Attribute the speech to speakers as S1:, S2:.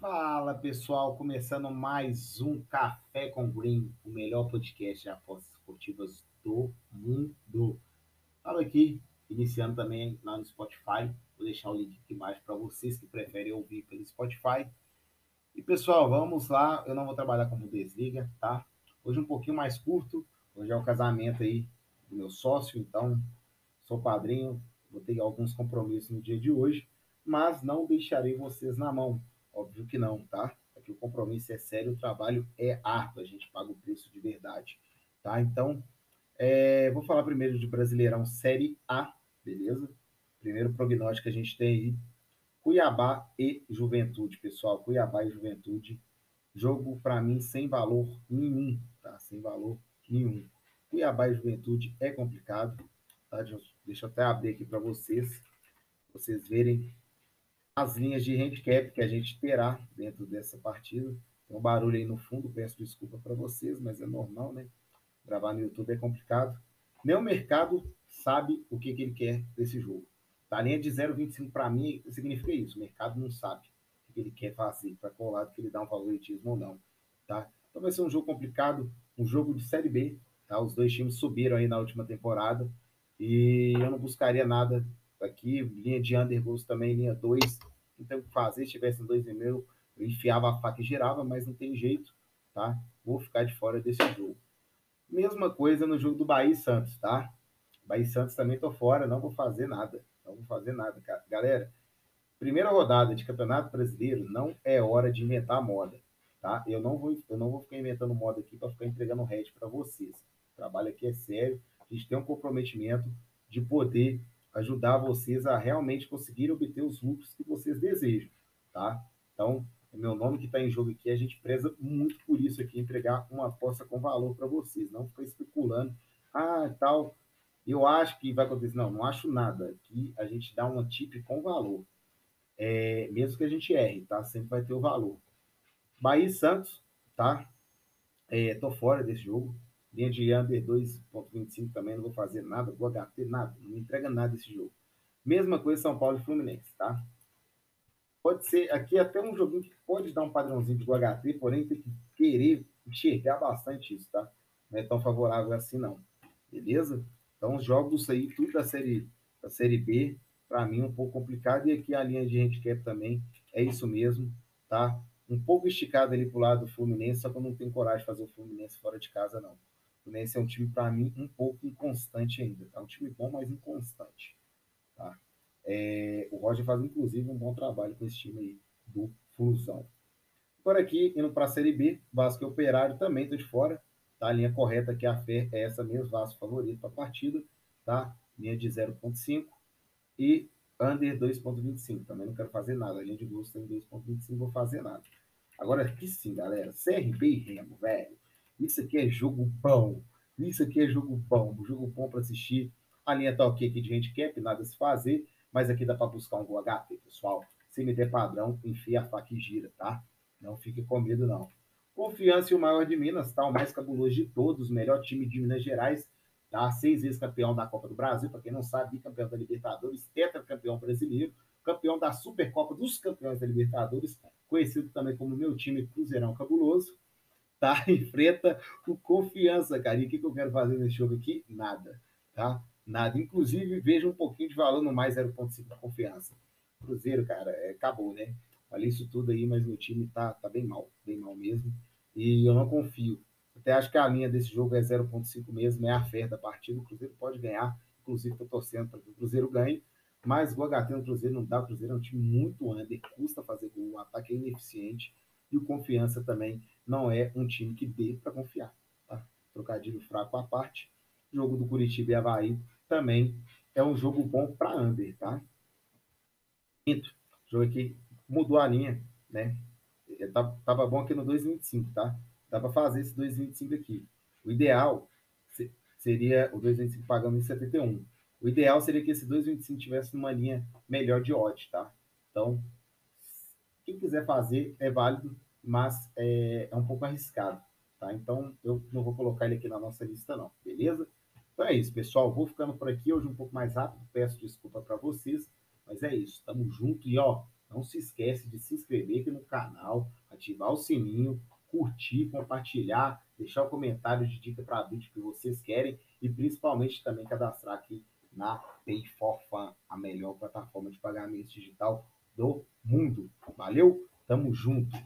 S1: Fala pessoal, começando mais um Café com Green, o melhor podcast de apostas esportivas do mundo. Falo aqui, iniciando também lá no Spotify, vou deixar o link aqui embaixo para vocês que preferem ouvir pelo Spotify. E pessoal, vamos lá, eu não vou trabalhar como desliga, tá? Hoje um pouquinho mais curto, hoje é o casamento aí do meu sócio, então sou padrinho, vou ter alguns compromissos no dia de hoje, mas não deixarei vocês na mão Óbvio que não, tá? Aqui o compromisso é sério, o trabalho é árduo, a gente paga o preço de verdade, tá? Então, é, vou falar primeiro de Brasileirão Série A, beleza? Primeiro prognóstico que a gente tem aí, Cuiabá e Juventude, pessoal. Cuiabá e Juventude. Jogo, para mim, sem valor nenhum, tá? Sem valor nenhum. Cuiabá e Juventude é complicado, tá? Deixa eu até abrir aqui para vocês, vocês verem as linhas de handicap que a gente terá dentro dessa partida. Tem um barulho aí no fundo, peço desculpa para vocês, mas é normal, né? Gravar no YouTube é complicado. Nem o mercado sabe o que, que ele quer desse jogo. Tá? A linha de 0,25 para mim significa isso. O mercado não sabe o que ele quer fazer, para lado que ele dá um favoritismo ou não. Tá? Então vai ser um jogo complicado, um jogo de Série B. Tá? Os dois times subiram aí na última temporada e eu não buscaria nada aqui. Linha de undergoals também, linha 2 não tem o que fazer. Se tivesse um 2,5, eu enfiava a faca e girava, mas não tem jeito, tá? Vou ficar de fora desse jogo. Mesma coisa no jogo do Bahia e Santos, tá? Bahia e Santos também tô fora, não vou fazer nada. Não vou fazer nada, cara. Galera, primeira rodada de Campeonato Brasileiro não é hora de inventar moda, tá? Eu não vou, eu não vou ficar inventando moda aqui para ficar entregando head para vocês. O trabalho aqui é sério, a gente tem um comprometimento de poder ajudar vocês a realmente conseguir obter os lucros que vocês desejam, tá? Então, é meu nome que está em jogo aqui, a gente preza muito por isso aqui, entregar uma aposta com valor para vocês, não ficar especulando, ah, tal, eu acho que vai acontecer. Não, não acho nada. Aqui a gente dá uma tip com valor. É, mesmo que a gente erre, tá? Sempre vai ter o valor. Bahia e Santos, tá? É, tô fora desse jogo. Linha de under 2.25 também, não vou fazer nada, vou HT, nada, não me entrega nada esse jogo. Mesma coisa São Paulo e Fluminense, tá? Pode ser, aqui até um joguinho que pode dar um padrãozinho de HT, porém tem que querer enxergar bastante isso, tá? Não é tão favorável assim não, beleza? Então os jogos aí, tudo da série, da série B, para mim um pouco complicado, e aqui a linha de handicap também, é isso mesmo, tá? Um pouco esticado ali pro lado do Fluminense, só que eu não tenho coragem de fazer o Fluminense fora de casa, não. Fluminense é um time, para mim, um pouco inconstante ainda. É um time bom, mas inconstante. Tá? É, o Roger faz, inclusive, um bom trabalho com esse time aí do Flusão. Por aqui, indo para a Série B, Vasco e Operário também estou de fora. Tá? A linha correta aqui, a fé é essa mesmo, Vasco favorito para a partida. Tá? Linha de 0,5 e under 2,25. Também não quero fazer nada. A linha de gosto tem 2,25, vou fazer nada. Agora aqui sim, galera. CRB e Remo, velho. Isso aqui é jogo bom. Isso aqui é jogo bom. Jogo bom para assistir. A linha tá ok aqui de handicap, nada a se fazer. Mas aqui dá para buscar um gol HT, pessoal. Se me der padrão, enfia a faca e gira, tá? Não fique com medo, não. Confiança e o maior de Minas, tá? O mais cabuloso de todos, o melhor time de Minas Gerais, tá? Seis vezes campeão da Copa do Brasil, para quem não sabe, campeão da Libertadores, tetracampeão brasileiro, campeão da Supercopa dos Campeões da Libertadores, conhecido também como meu time Cruzeirão Cabuloso tá? Enfrenta o confiança, cara. E o que, que eu quero fazer nesse jogo aqui? Nada, tá? Nada. Inclusive, veja um pouquinho de valor no mais 0,5 da confiança. Cruzeiro, cara, é, acabou, né? Falei isso tudo aí, mas meu time tá, tá bem mal, bem mal mesmo. E eu não confio. Até acho que a linha desse jogo é 0,5 mesmo, é a fé da partida. O Cruzeiro pode ganhar. Inclusive, tô torcendo para que o Cruzeiro ganhe. Mas o HT no Cruzeiro não dá. O Cruzeiro é um time muito under, custa fazer gol, o ataque é ineficiente. E o Confiança também não é um time que dê para confiar. Tá? Trocadilho fraco à parte. Jogo do Curitiba e Havaí também é um jogo bom para under, tá? Quinto, jogo aqui mudou a linha, né? É, tá, tava bom aqui no 2,25, tá? Dá para fazer esse 2,25 aqui. O ideal seria o 2,25 pagando em 71. O ideal seria que esse 2,25 tivesse numa linha melhor de odds, tá? Então, quem quiser fazer é válido, mas é, é um pouco arriscado, tá? Então eu não vou colocar ele aqui na nossa lista, não, beleza? Então é isso, pessoal. Vou ficando por aqui hoje um pouco mais rápido. Peço desculpa para vocês, mas é isso. Tamo junto e ó, não se esquece de se inscrever aqui no canal, ativar o sininho, curtir, compartilhar, deixar o um comentário de dica para vídeo que vocês querem e principalmente também cadastrar aqui na Pay for Fun, a melhor plataforma de pagamentos digital do mundo. Valeu, tamo junto.